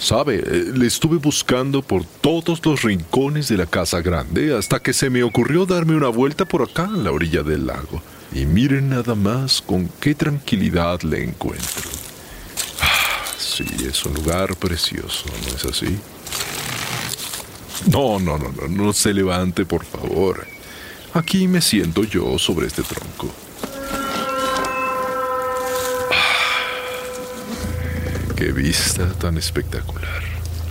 Sabe, eh, le estuve buscando por todos los rincones de la casa grande hasta que se me ocurrió darme una vuelta por acá en la orilla del lago. Y miren nada más con qué tranquilidad le encuentro. Ah, sí, es un lugar precioso, ¿no es así? No, no, no, no, no se levante, por favor. Aquí me siento yo sobre este tronco. Qué vista tan espectacular.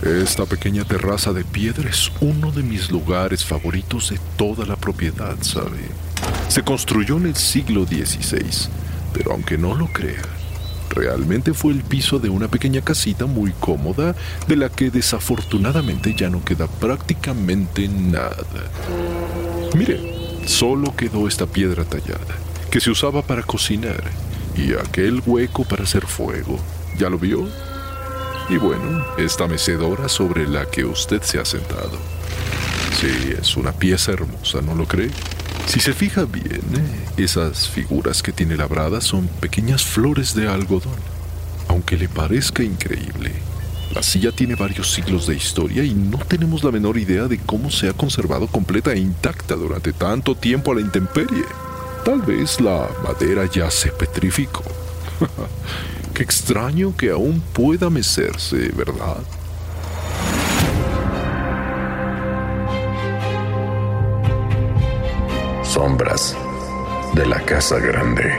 Esta pequeña terraza de piedra es uno de mis lugares favoritos de toda la propiedad, ¿sabe? Se construyó en el siglo XVI, pero aunque no lo crea, realmente fue el piso de una pequeña casita muy cómoda de la que desafortunadamente ya no queda prácticamente nada. Mire, solo quedó esta piedra tallada, que se usaba para cocinar, y aquel hueco para hacer fuego. ¿Ya lo vio? Y bueno, esta mecedora sobre la que usted se ha sentado. Sí, es una pieza hermosa, ¿no lo cree? Si se fija bien, esas figuras que tiene labradas son pequeñas flores de algodón. Aunque le parezca increíble, la silla tiene varios siglos de historia y no tenemos la menor idea de cómo se ha conservado completa e intacta durante tanto tiempo a la intemperie. Tal vez la madera ya se petrificó. Qué extraño que aún pueda mecerse, ¿verdad? Sombras de la Casa Grande.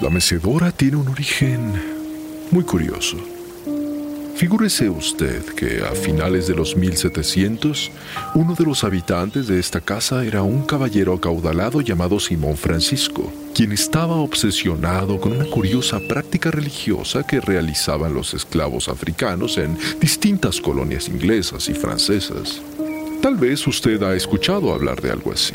La mecedora tiene un origen muy curioso. Figúrese usted que a finales de los 1700, uno de los habitantes de esta casa era un caballero acaudalado llamado Simón Francisco, quien estaba obsesionado con una curiosa práctica religiosa que realizaban los esclavos africanos en distintas colonias inglesas y francesas. Tal vez usted ha escuchado hablar de algo así.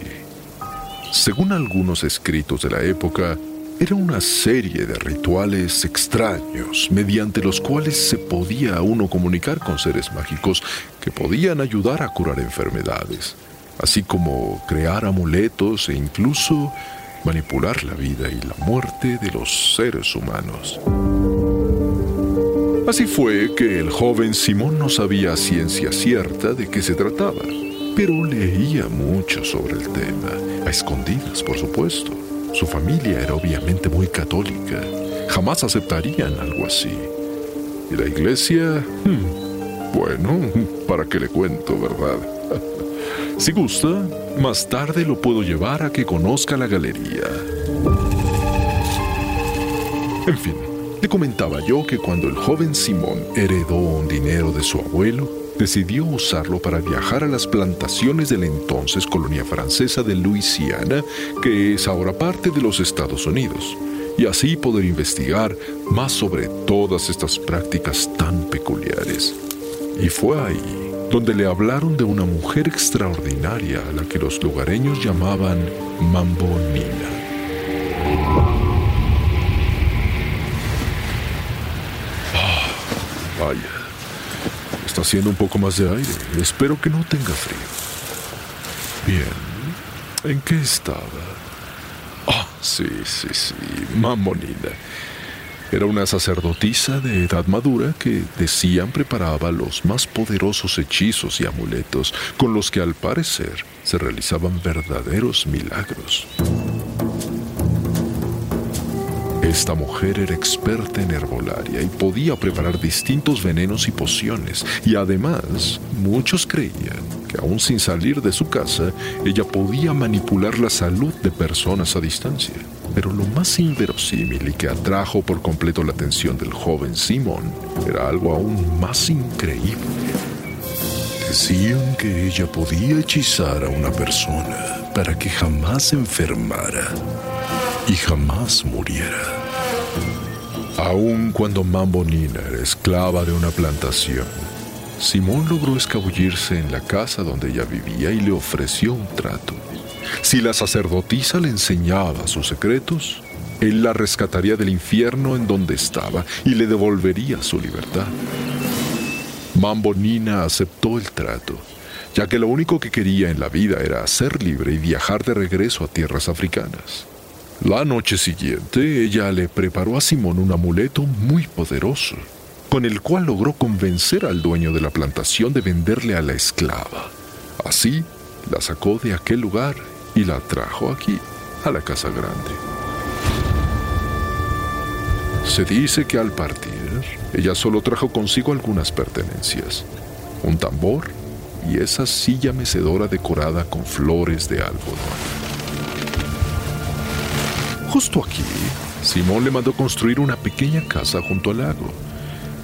Según algunos escritos de la época, era una serie de rituales extraños mediante los cuales se podía uno comunicar con seres mágicos que podían ayudar a curar enfermedades, así como crear amuletos e incluso manipular la vida y la muerte de los seres humanos. Así fue que el joven Simón no sabía ciencia cierta de qué se trataba, pero leía mucho sobre el tema, a escondidas por supuesto. Su familia era obviamente muy católica. Jamás aceptarían algo así. Y la iglesia... Hmm, bueno, ¿para qué le cuento, verdad? si gusta, más tarde lo puedo llevar a que conozca la galería. En fin, le comentaba yo que cuando el joven Simón heredó un dinero de su abuelo, decidió usarlo para viajar a las plantaciones de la entonces colonia francesa de Luisiana, que es ahora parte de los Estados Unidos, y así poder investigar más sobre todas estas prácticas tan peculiares. Y fue ahí donde le hablaron de una mujer extraordinaria a la que los lugareños llamaban Mambonina. Ah, vaya, Haciendo un poco más de aire. Espero que no tenga frío. Bien. ¿En qué estaba? Ah, sí, sí, sí. Mamonina. Era una sacerdotisa de edad madura que decían preparaba los más poderosos hechizos y amuletos, con los que al parecer se realizaban verdaderos milagros. Esta mujer era experta en herbolaria y podía preparar distintos venenos y pociones, y además muchos creían que aún sin salir de su casa, ella podía manipular la salud de personas a distancia. Pero lo más inverosímil y que atrajo por completo la atención del joven Simón era algo aún más increíble. Decían que ella podía hechizar a una persona para que jamás enfermara jamás muriera. Aun cuando Mambo Nina era esclava de una plantación, Simón logró escabullirse en la casa donde ella vivía y le ofreció un trato. Si la sacerdotisa le enseñaba sus secretos, él la rescataría del infierno en donde estaba y le devolvería su libertad. Mambo Nina aceptó el trato, ya que lo único que quería en la vida era ser libre y viajar de regreso a tierras africanas. La noche siguiente, ella le preparó a Simón un amuleto muy poderoso, con el cual logró convencer al dueño de la plantación de venderle a la esclava. Así, la sacó de aquel lugar y la trajo aquí, a la casa grande. Se dice que al partir, ella solo trajo consigo algunas pertenencias, un tambor y esa silla mecedora decorada con flores de algodón. Justo aquí, Simón le mandó construir una pequeña casa junto al lago,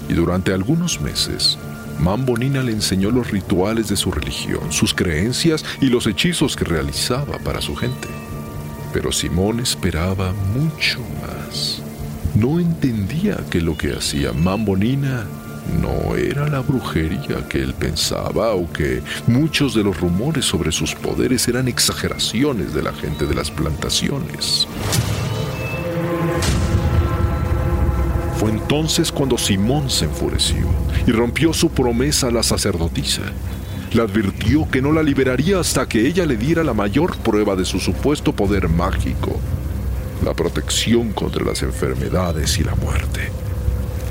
y durante algunos meses Mambonina le enseñó los rituales de su religión, sus creencias y los hechizos que realizaba para su gente. Pero Simón esperaba mucho más. No entendía que lo que hacía Mambonina no era la brujería que él pensaba o que muchos de los rumores sobre sus poderes eran exageraciones de la gente de las plantaciones. Fue entonces cuando Simón se enfureció y rompió su promesa a la sacerdotisa. Le advirtió que no la liberaría hasta que ella le diera la mayor prueba de su supuesto poder mágico, la protección contra las enfermedades y la muerte.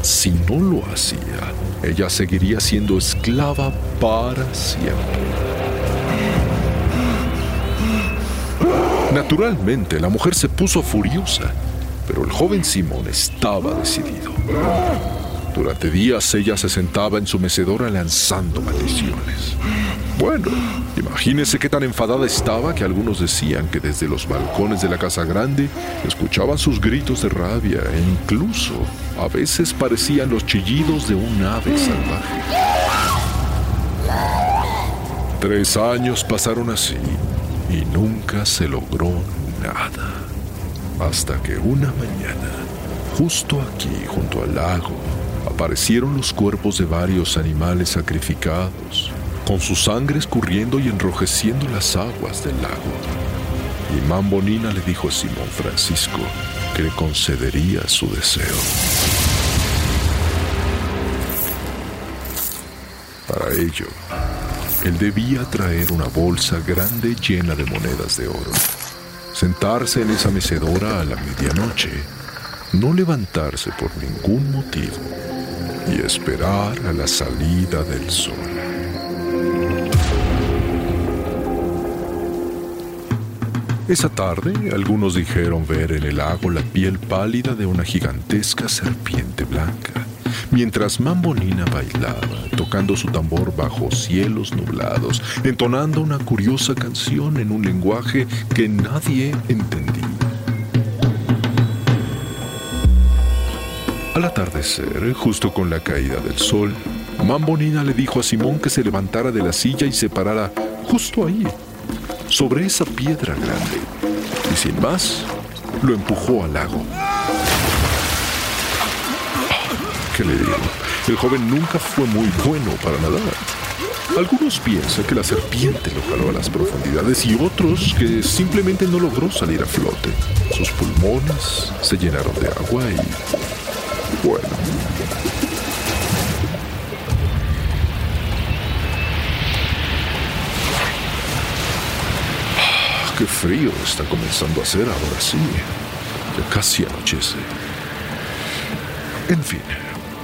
Si no lo hacía, ella seguiría siendo esclava para siempre. Naturalmente, la mujer se puso furiosa pero el joven Simón estaba decidido. Durante días ella se sentaba en su mecedora lanzando maldiciones. Bueno, imagínese qué tan enfadada estaba que algunos decían que desde los balcones de la casa grande escuchaban sus gritos de rabia e incluso a veces parecían los chillidos de un ave salvaje. Tres años pasaron así y nunca se logró nada. Hasta que una mañana, justo aquí, junto al lago, aparecieron los cuerpos de varios animales sacrificados, con su sangre escurriendo y enrojeciendo las aguas del lago. Y Mambonina le dijo a Simón Francisco que le concedería su deseo. Para ello, él debía traer una bolsa grande llena de monedas de oro sentarse en esa mecedora a la medianoche, no levantarse por ningún motivo y esperar a la salida del sol. Esa tarde, algunos dijeron ver en el lago la piel pálida de una gigantesca serpiente blanca mientras Mambonina bailaba, tocando su tambor bajo cielos nublados, entonando una curiosa canción en un lenguaje que nadie entendía. Justo con la caída del sol, Mambonina le dijo a Simón que se levantara de la silla y se parara justo ahí, sobre esa piedra grande. Y sin más, lo empujó al lago. ¿Qué le digo? El joven nunca fue muy bueno para nadar. Algunos piensan que la serpiente lo jaló a las profundidades y otros que simplemente no logró salir a flote. Sus pulmones se llenaron de agua y... bueno. Ah, ¡Qué frío está comenzando a hacer ahora sí! Ya casi anochece. En fin,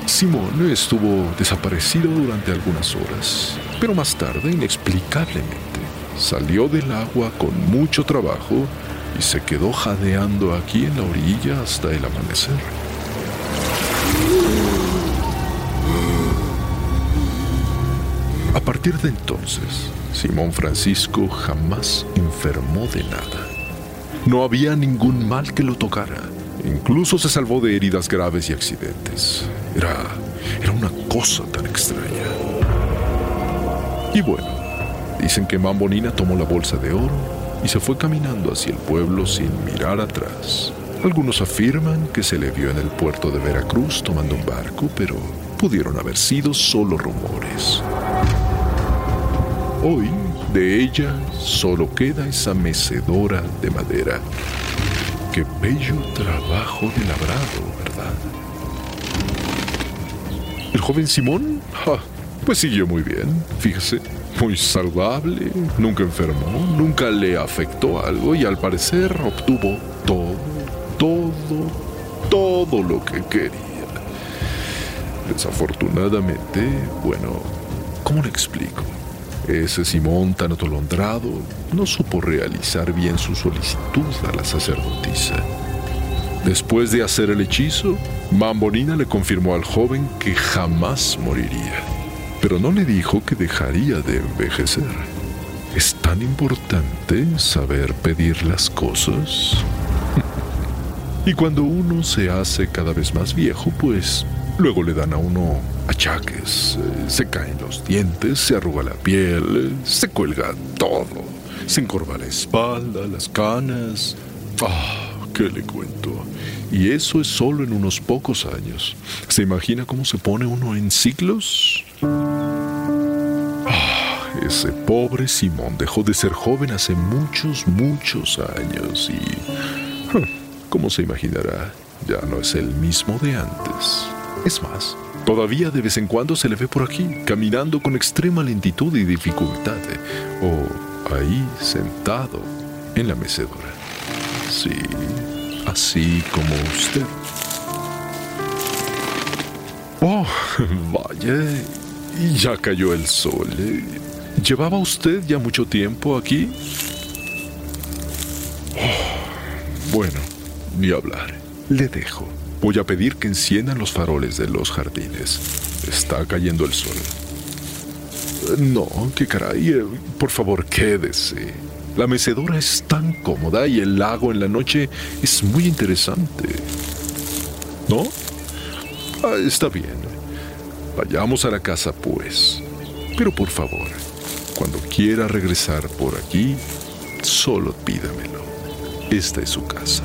Simón estuvo desaparecido durante algunas horas, pero más tarde, inexplicablemente, salió del agua con mucho trabajo y se quedó jadeando aquí en la orilla hasta el amanecer. A partir de entonces, Simón Francisco jamás enfermó de nada. No había ningún mal que lo tocara. Incluso se salvó de heridas graves y accidentes. Era, era una cosa tan extraña. Y bueno, dicen que Mambonina tomó la bolsa de oro y se fue caminando hacia el pueblo sin mirar atrás. Algunos afirman que se le vio en el puerto de Veracruz tomando un barco, pero pudieron haber sido solo rumores. Hoy, de ella, solo queda esa mecedora de madera. Qué bello trabajo de labrado, ¿verdad? El joven Simón, pues siguió muy bien, fíjese muy saludable, nunca enfermó, nunca le afectó algo y al parecer obtuvo todo, todo, todo lo que quería. Desafortunadamente, bueno, ¿cómo le explico? Ese Simón tan atolondrado no supo realizar bien su solicitud a la sacerdotisa. Después de hacer el hechizo, Mambonina le confirmó al joven que jamás moriría pero no le dijo que dejaría de envejecer. ¿Es tan importante saber pedir las cosas? Y cuando uno se hace cada vez más viejo, pues luego le dan a uno achaques, eh, se caen los dientes, se arruga la piel, se cuelga todo, se encorva la espalda, las canas. Ah, ¿qué le cuento? Y eso es solo en unos pocos años. ¿Se imagina cómo se pone uno en siglos? Ah, ese pobre Simón dejó de ser joven hace muchos, muchos años y, como se imaginará, ya no es el mismo de antes. Es más, todavía de vez en cuando se le ve por aquí, caminando con extrema lentitud y dificultad, o ahí sentado en la mecedora. Sí, así como usted. Oh, vaya, ya cayó el sol. ¿eh? ¿Llevaba usted ya mucho tiempo aquí? Oh, bueno, ni hablar. Le dejo. Voy a pedir que enciendan los faroles de los jardines. Está cayendo el sol. No, qué caray. Eh, por favor, quédese. La mecedora es tan cómoda y el lago en la noche es muy interesante. ¿No? Ah, está bien. Vayamos a la casa, pues. Pero por favor, cuando quiera regresar por aquí, solo pídamelo. Esta es su casa.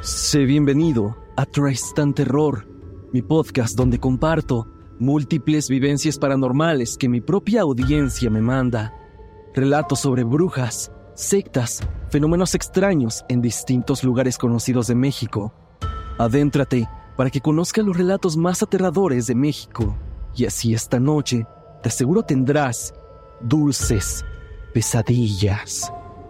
Sé bienvenido a Tristan Terror, mi podcast donde comparto múltiples vivencias paranormales que mi propia audiencia me manda. Relatos sobre brujas, sectas, fenómenos extraños en distintos lugares conocidos de México. Adéntrate para que conozcas los relatos más aterradores de México. Y así esta noche, te aseguro tendrás dulces pesadillas.